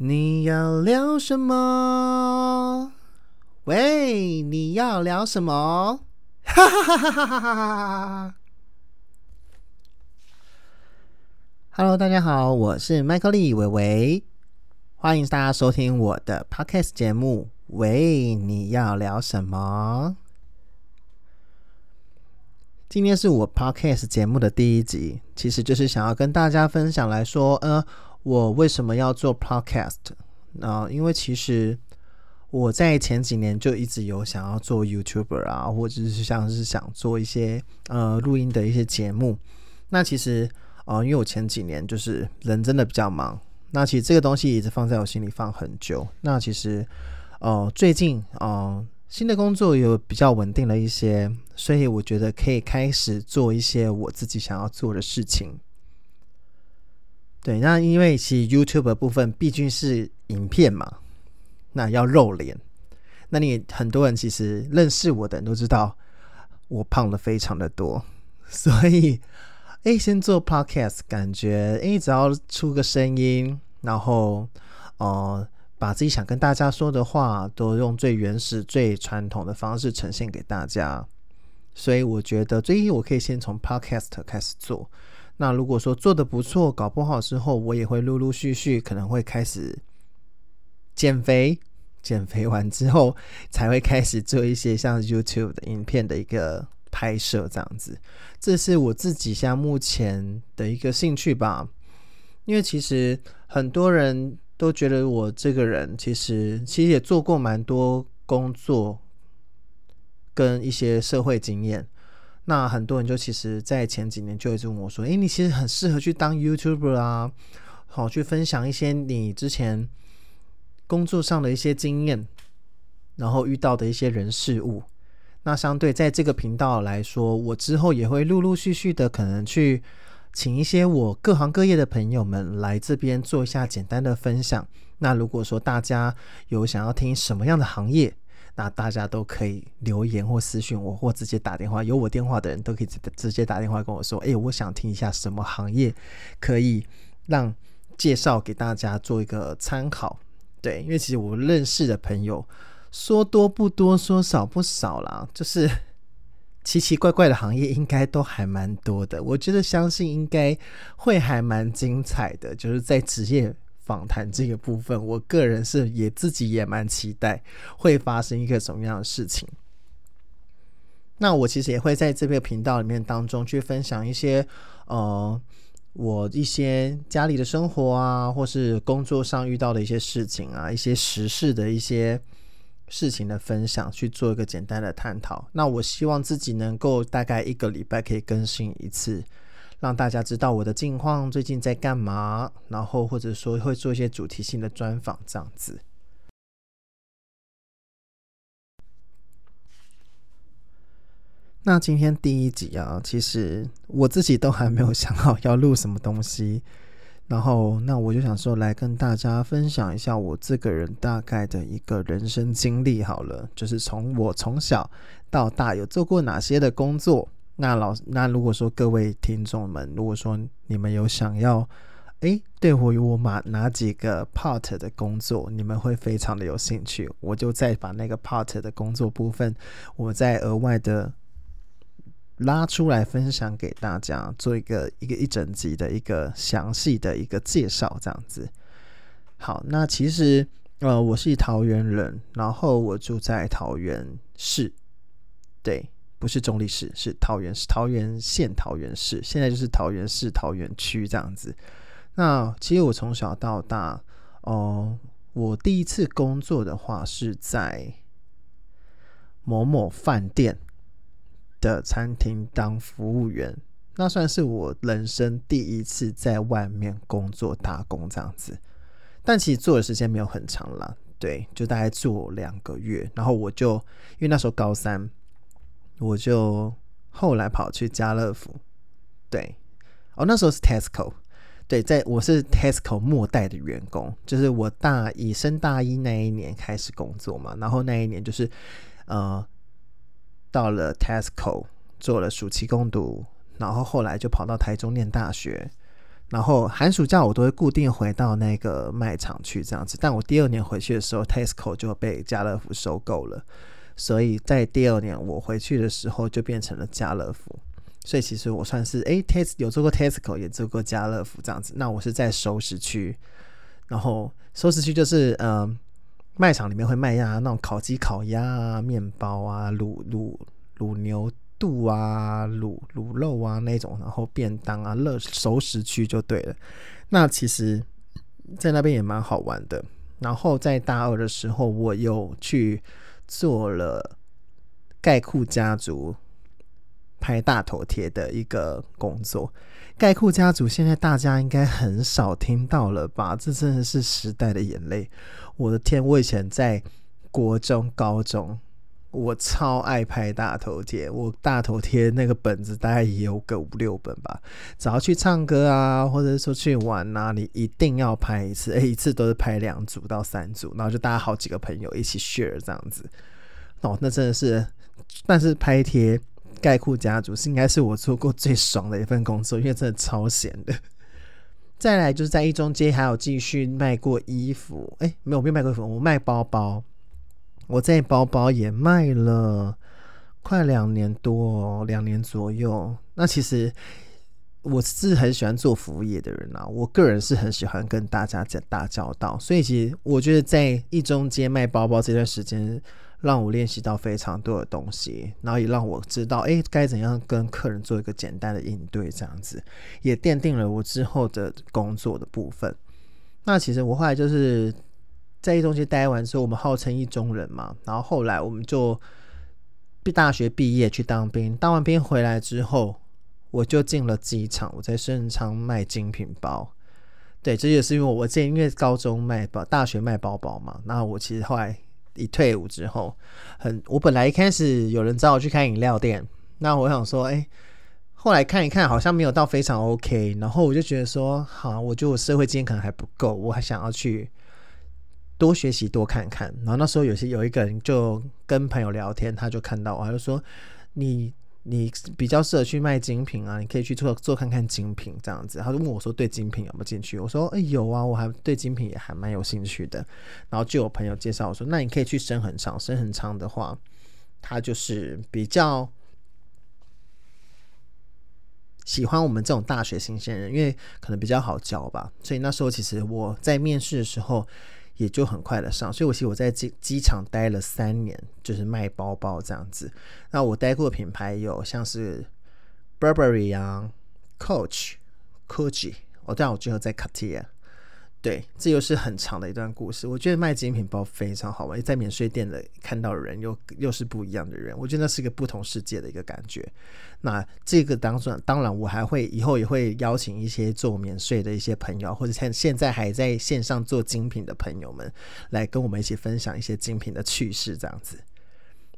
你要聊什么？喂，你要聊什么？哈哈哈哈哈哈哈！Hello，大家好，我是麦克利伟伟，欢迎大家收听我的 Podcast 节目。喂，你要聊什么？今天是我 Podcast 节目的第一集，其实就是想要跟大家分享来说，呃。我为什么要做 podcast？啊，因为其实我在前几年就一直有想要做 YouTuber 啊，或者是像是想做一些呃录音的一些节目。那其实啊，因为我前几年就是人真的比较忙，那其实这个东西一直放在我心里放很久。那其实呃最近啊新的工作有比较稳定了一些，所以我觉得可以开始做一些我自己想要做的事情。对，那因为其实 YouTube 的部分毕竟是影片嘛，那要露脸。那你很多人其实认识我的人都知道，我胖的非常的多，所以哎，先做 Podcast，感觉哎，只要出个声音，然后呃，把自己想跟大家说的话，都用最原始、最传统的方式呈现给大家。所以我觉得，最一我可以先从 Podcast 开始做。那如果说做的不错，搞不好之后，我也会陆陆续续可能会开始减肥，减肥完之后才会开始做一些像 YouTube 的影片的一个拍摄这样子。这是我自己现在目前的一个兴趣吧。因为其实很多人都觉得我这个人其实其实也做过蛮多工作跟一些社会经验。那很多人就其实，在前几年就一直问我说：“诶，你其实很适合去当 YouTuber 啊，好去分享一些你之前工作上的一些经验，然后遇到的一些人事物。那相对在这个频道来说，我之后也会陆陆续续的可能去请一些我各行各业的朋友们来这边做一下简单的分享。那如果说大家有想要听什么样的行业？”那大家都可以留言或私信我，或直接打电话。有我电话的人都可以直直接打电话跟我说：“哎，我想听一下什么行业，可以让介绍给大家做一个参考。”对，因为其实我认识的朋友说多不多，说少不少啦，就是奇奇怪怪的行业应该都还蛮多的。我觉得相信应该会还蛮精彩的，就是在职业。访谈这个部分，我个人是也自己也蛮期待会发生一个什么样的事情。那我其实也会在这个频道里面当中去分享一些呃我一些家里的生活啊，或是工作上遇到的一些事情啊，一些时事的一些事情的分享，去做一个简单的探讨。那我希望自己能够大概一个礼拜可以更新一次。让大家知道我的近况，最近在干嘛，然后或者说会做一些主题性的专访，这样子。那今天第一集啊，其实我自己都还没有想好要录什么东西，然后那我就想说来跟大家分享一下我这个人大概的一个人生经历好了，就是从我从小到大有做过哪些的工作。那老那如果说各位听众们，如果说你们有想要，哎，对我有我哪哪几个 part 的工作，你们会非常的有兴趣，我就再把那个 part 的工作部分，我再额外的拉出来分享给大家，做一个一个一整集的一个详细的一个介绍，这样子。好，那其实呃，我是桃园人，然后我住在桃园市，对。不是中立市，是桃园市、桃园县、桃园市，现在就是桃园市、桃园区这样子。那其实我从小到大，哦，我第一次工作的话是在某某饭店的餐厅当服务员，那算是我人生第一次在外面工作打工这样子。但其实做的时间没有很长了，对，就大概做两个月，然后我就因为那时候高三。我就后来跑去家乐福，对，哦，那时候是 Tesco，对，在我是 Tesco 末代的员工，就是我大一升大一那一年开始工作嘛，然后那一年就是呃到了 Tesco 做了暑期攻读，然后后来就跑到台中念大学，然后寒暑假我都会固定回到那个卖场去这样子。但我第二年回去的时候，Tesco 就被家乐福收购了，所以在第二年我回去的时候就变成了家乐福。所以其实我算是诶 t e s 有做过 Tesco，也做过家乐福这样子。那我是在熟食区，然后熟食区就是嗯，卖场里面会卖呀那种烤鸡、烤鸭啊、面包啊、卤卤卤牛。肚啊，卤卤肉啊那种，然后便当啊，乐熟食区就对了。那其实，在那边也蛮好玩的。然后在大二的时候，我又去做了盖库家族拍大头贴的一个工作。盖库家族现在大家应该很少听到了吧？这真的是时代的眼泪。我的天，我以前在国中、高中。我超爱拍大头贴，我大头贴那个本子大概也有个五六本吧。只要去唱歌啊，或者说去玩啊，你一定要拍一次，哎，一次都是拍两组到三组，然后就大家好几个朋友一起 share 这样子。哦，那真的是，但是拍贴概括家族是应该是我做过最爽的一份工作，因为真的超闲的。再来就是在一中街还有继续卖过衣服，哎，没有没有卖过衣服，我卖包包。我在包包也卖了快两年多，两年左右。那其实我是很喜欢做服务业的人啊，我个人是很喜欢跟大家在打交道，所以其实我觉得在一中街卖包包这段时间，让我练习到非常多的东西，然后也让我知道，哎，该怎样跟客人做一个简单的应对，这样子也奠定了我之后的工作的部分。那其实我后来就是。在一中街待完之后，我们号称一中人嘛，然后后来我们就毕大学毕业去当兵，当完兵回来之后，我就进了机场，我在盛昌卖精品包。对，这也是因为我这因为高中卖包，大学卖包包嘛。那我其实后来一退伍之后，很我本来一开始有人找我去开饮料店，那我想说，哎，后来看一看好像没有到非常 OK，然后我就觉得说，好，我觉得我社会经验可能还不够，我还想要去。多学习，多看看。然后那时候有些有一个人就跟朋友聊天，他就看到我，他就说：“你你比较适合去卖精品啊，你可以去做做看看精品这样子。”他就问我说：“对精品有没有兴趣？”我说：“哎，有啊，我还对精品也还蛮有兴趣的。”然后就有朋友介绍我说：“那你可以去深恒昌，深恒昌的话，他就是比较喜欢我们这种大学新鲜人，因为可能比较好教吧。所以那时候其实我在面试的时候。”也就很快的上，所以我其实我在机机场待了三年，就是卖包包这样子。那我待过的品牌有像是 Burberry 啊、Coach、Gucci，我但我最后在 Cartier。对，这又是很长的一段故事。我觉得卖精品包非常好玩，在免税店的看到人又又是不一样的人，我觉得那是一个不同世界的一个感觉。那这个当然，当然我还会以后也会邀请一些做免税的一些朋友，或者现现在还在线上做精品的朋友们，来跟我们一起分享一些精品的趣事，这样子。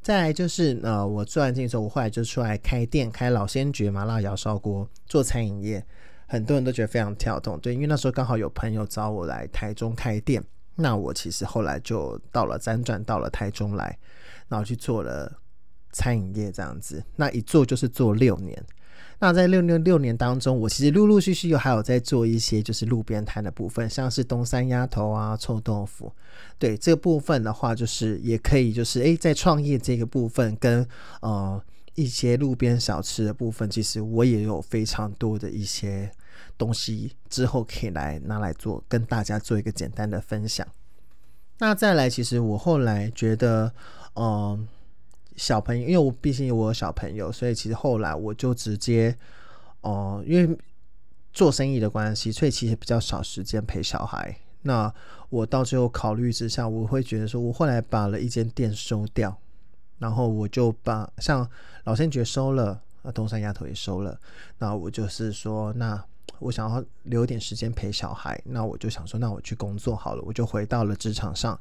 再来就是呃，我做完进之后，我后来就出来开店，开老先觉麻辣窑烧锅，做餐饮业。很多人都觉得非常跳动，对，因为那时候刚好有朋友找我来台中开店，那我其实后来就到了辗转到了台中来，然后去做了餐饮业这样子，那一做就是做六年。那在六六六年当中，我其实陆陆续续又还有在做一些就是路边摊的部分，像是东山鸭头啊、臭豆腐，对这个部分的话，就是也可以就是诶，在创业这个部分跟呃。一些路边小吃的部分，其实我也有非常多的一些东西，之后可以来拿来做，跟大家做一个简单的分享。那再来，其实我后来觉得，嗯，小朋友，因为我毕竟我有小朋友，所以其实后来我就直接，哦，因为做生意的关系，所以其实比较少时间陪小孩。那我到最后考虑之下，我会觉得说，我后来把了一间店收掉。然后我就把像老先觉收了，啊东山丫头也收了，那我就是说，那我想要留点时间陪小孩，那我就想说，那我去工作好了，我就回到了职场上，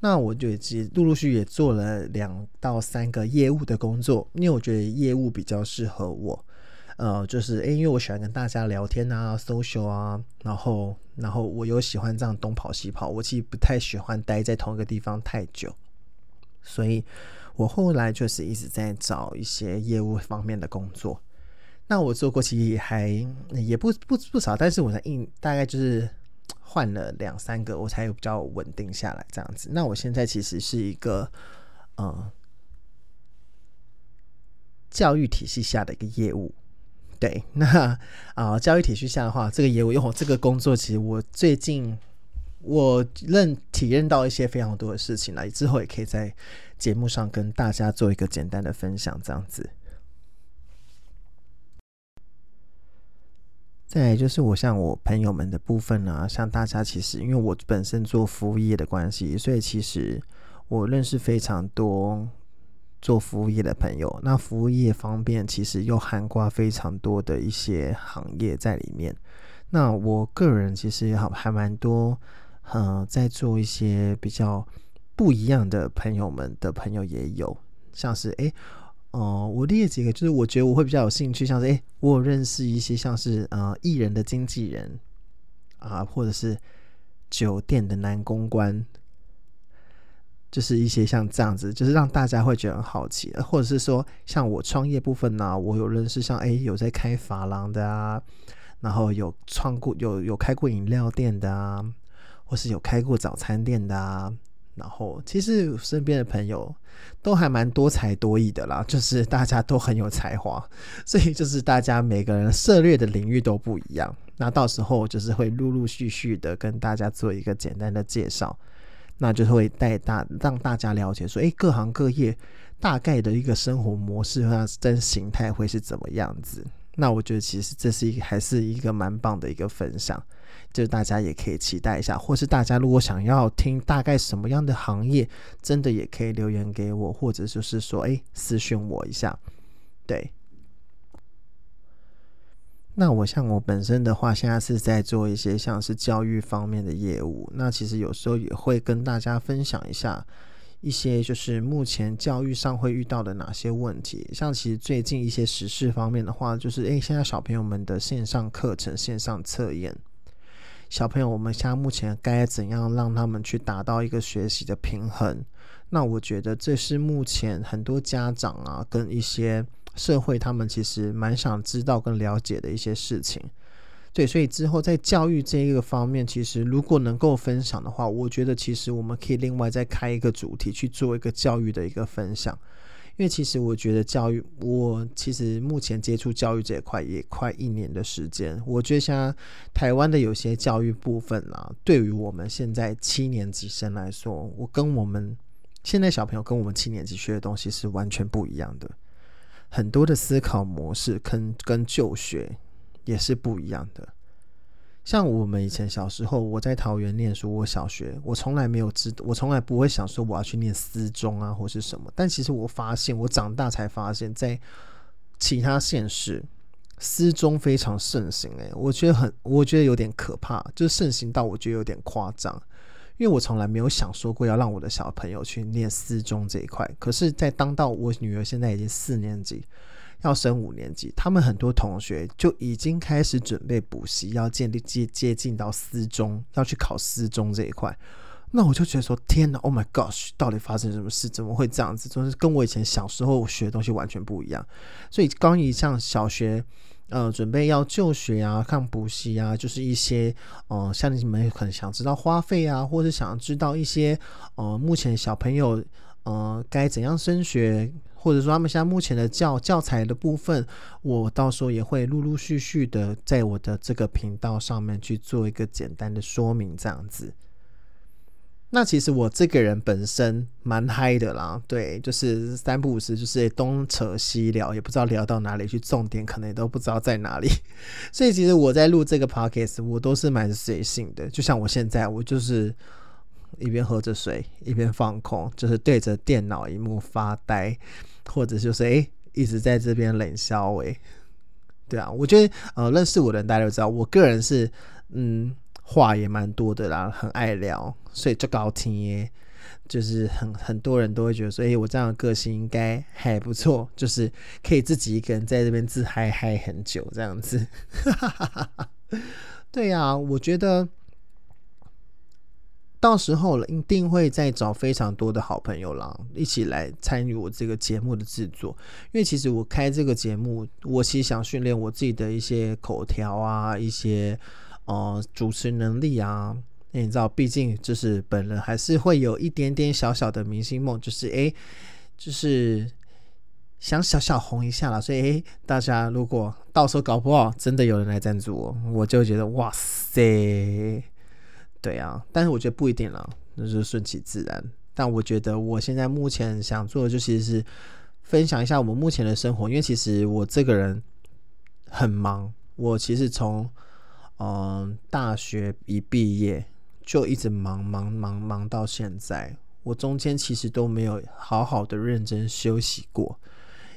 那我就也陆陆续续也做了两到三个业务的工作，因为我觉得业务比较适合我，呃，就是诶，因为我喜欢跟大家聊天啊，social 啊，然后然后我又喜欢这样东跑西跑，我其实不太喜欢待在同一个地方太久，所以。我后来就是一直在找一些业务方面的工作，那我做过其实也还也不不不少，但是我才一大概就是换了两三个，我才有比较稳定下来这样子。那我现在其实是一个呃教育体系下的一个业务。对，那啊教育体系下的话，这个业务因为我这个工作，其实我最近我认体验到一些非常多的事情了，之后也可以在节目上跟大家做一个简单的分享，这样子。再就是我像我朋友们的部分啊，像大家其实因为我本身做服务业的关系，所以其实我认识非常多做服务业的朋友。那服务业方面其实又涵盖非常多的一些行业在里面。那我个人其实也好还蛮多，呃，在做一些比较不一样的朋友们的朋友也有，像是诶。哦，我列几个，就是我觉得我会比较有兴趣，像是哎，我有认识一些像是呃艺人的经纪人啊，或者是酒店的男公关，就是一些像这样子，就是让大家会觉得很好奇，或者是说像我创业部分呢，我有认识像哎有在开发廊的啊，然后有创过有有开过饮料店的啊，或是有开过早餐店的啊。然后，其实身边的朋友都还蛮多才多艺的啦，就是大家都很有才华，所以就是大家每个人涉猎的领域都不一样。那到时候就是会陆陆续续的跟大家做一个简单的介绍，那就会带大让大家了解说，哎，各行各业大概的一个生活模式和真形态会是怎么样子。那我觉得其实这是一个还是一个蛮棒的一个分享。就大家也可以期待一下，或是大家如果想要听大概什么样的行业，真的也可以留言给我，或者就是说，哎，私讯我一下。对，那我像我本身的话，现在是在做一些像是教育方面的业务，那其实有时候也会跟大家分享一下一些就是目前教育上会遇到的哪些问题。像其实最近一些时事方面的话，就是哎，现在小朋友们的线上课程、线上测验。小朋友，我们现在目前该怎样让他们去达到一个学习的平衡？那我觉得这是目前很多家长啊，跟一些社会他们其实蛮想知道跟了解的一些事情。对，所以之后在教育这一个方面，其实如果能够分享的话，我觉得其实我们可以另外再开一个主题去做一个教育的一个分享。因为其实我觉得教育，我其实目前接触教育这一块也快一年的时间。我觉得像台湾的有些教育部分啊，对于我们现在七年级生来说，我跟我们现在小朋友跟我们七年级学的东西是完全不一样的，很多的思考模式跟跟就学也是不一样的。像我们以前小时候，我在桃园念书，我小学我从来没有知，我从来不会想说我要去念私中啊，或是什么。但其实我发现，我长大才发现，在其他县市，私中非常盛行。诶，我觉得很，我觉得有点可怕，就是盛行到我觉得有点夸张。因为我从来没有想说过要让我的小朋友去念私中这一块。可是，在当到我女儿现在已经四年级。要升五年级，他们很多同学就已经开始准备补习，要建立接接近到私中，要去考私中这一块。那我就觉得说，天哪，Oh my gosh，到底发生什么事？怎么会这样子？就是跟我以前小时候学的东西完全不一样。所以刚一上小学，呃，准备要就学啊，看补习啊，就是一些，呃，像你们很想知道花费啊，或者想知道一些，呃，目前小朋友，呃，该怎样升学。或者说他们现在目前的教教材的部分，我到时候也会陆陆续续的在我的这个频道上面去做一个简单的说明，这样子。那其实我这个人本身蛮嗨的啦，对，就是三不五时就是东扯西聊，也不知道聊到哪里去，重点可能也都不知道在哪里。所以其实我在录这个 podcast，我都是蛮随性的，就像我现在，我就是一边喝着水，一边放空，就是对着电脑荧幕发呆。或者就是哎，一直在这边冷笑哎，对啊，我觉得呃，认识我的人大家都知道，我个人是嗯，话也蛮多的啦，很爱聊，所以就搞听耶，就是很很多人都会觉得说，哎，我这样的个性应该还不错，就是可以自己一个人在这边自嗨嗨很久这样子，对呀，我觉得。到时候了，一定会再找非常多的好朋友啦，一起来参与我这个节目的制作。因为其实我开这个节目，我其实想训练我自己的一些口条啊，一些呃主持能力啊。你知道，毕竟就是本人还是会有一点点小小的明星梦，就是诶，就是想小小红一下啦。所以诶，大家如果到时候搞不好真的有人来赞助我，我就觉得哇塞。对啊，但是我觉得不一定了，那是顺其自然。但我觉得我现在目前想做的，就其实是分享一下我们目前的生活，因为其实我这个人很忙，我其实从嗯大学一毕业就一直忙忙忙忙到现在，我中间其实都没有好好的认真休息过，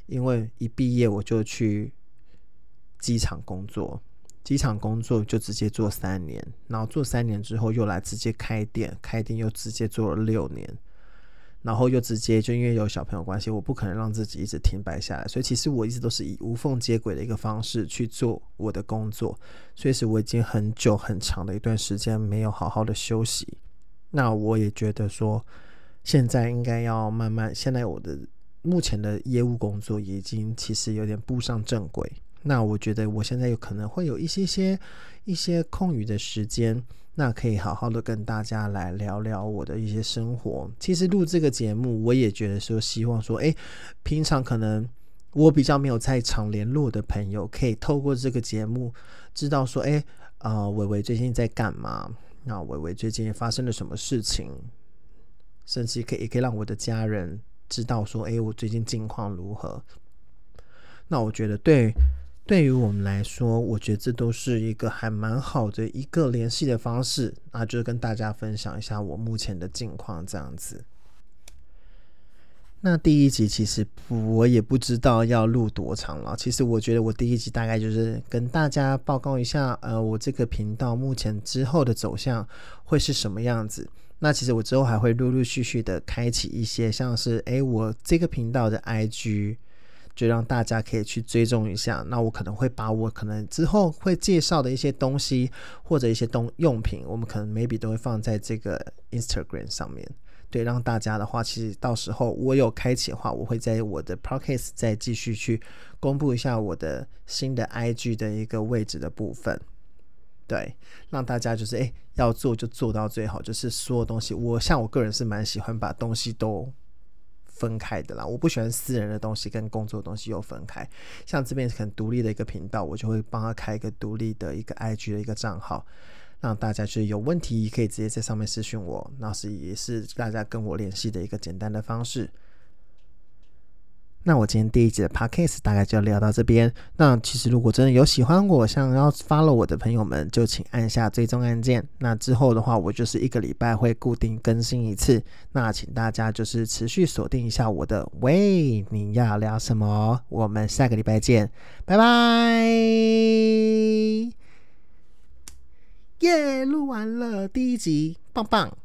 因为一毕业我就去机场工作。机场工作就直接做三年，然后做三年之后又来直接开店，开店又直接做了六年，然后又直接就因为有小朋友关系，我不可能让自己一直停摆下来，所以其实我一直都是以无缝接轨的一个方式去做我的工作，所以是我已经很久很长的一段时间没有好好的休息。那我也觉得说，现在应该要慢慢，现在我的目前的业务工作已经其实有点步上正轨。那我觉得我现在有可能会有一些些一些空余的时间，那可以好好的跟大家来聊聊我的一些生活。其实录这个节目，我也觉得说希望说，哎，平常可能我比较没有在场联络的朋友，可以透过这个节目知道说，哎，啊，伟伟最近在干嘛？那伟伟最近发生了什么事情？甚至可以也可以让我的家人知道说，哎，我最近近况如何？那我觉得对。对于我们来说，我觉得这都是一个还蛮好的一个联系的方式啊，就是跟大家分享一下我目前的近况这样子。那第一集其实我也不知道要录多长了，其实我觉得我第一集大概就是跟大家报告一下，呃，我这个频道目前之后的走向会是什么样子。那其实我之后还会陆陆续续的开启一些，像是诶，我这个频道的 IG。就让大家可以去追踪一下。那我可能会把我可能之后会介绍的一些东西或者一些东用品，我们可能 maybe 都会放在这个 Instagram 上面。对，让大家的话，其实到时候我有开启的话，我会在我的 Podcast 再继续去公布一下我的新的 IG 的一个位置的部分。对，让大家就是诶要做就做到最好，就是所有东西。我像我个人是蛮喜欢把东西都。分开的啦，我不喜欢私人的东西跟工作的东西又分开。像这边很独立的一个频道，我就会帮他开一个独立的一个 IG 的一个账号，让大家就是有问题可以直接在上面私讯我，那是也是大家跟我联系的一个简单的方式。那我今天第一集的 podcast 大概就聊到这边。那其实如果真的有喜欢我、想要 follow 我的朋友们，就请按下追踪按键。那之后的话，我就是一个礼拜会固定更新一次。那请大家就是持续锁定一下我的。喂，你要聊什么？我们下个礼拜见，拜拜。耶，录完了第一集，棒棒。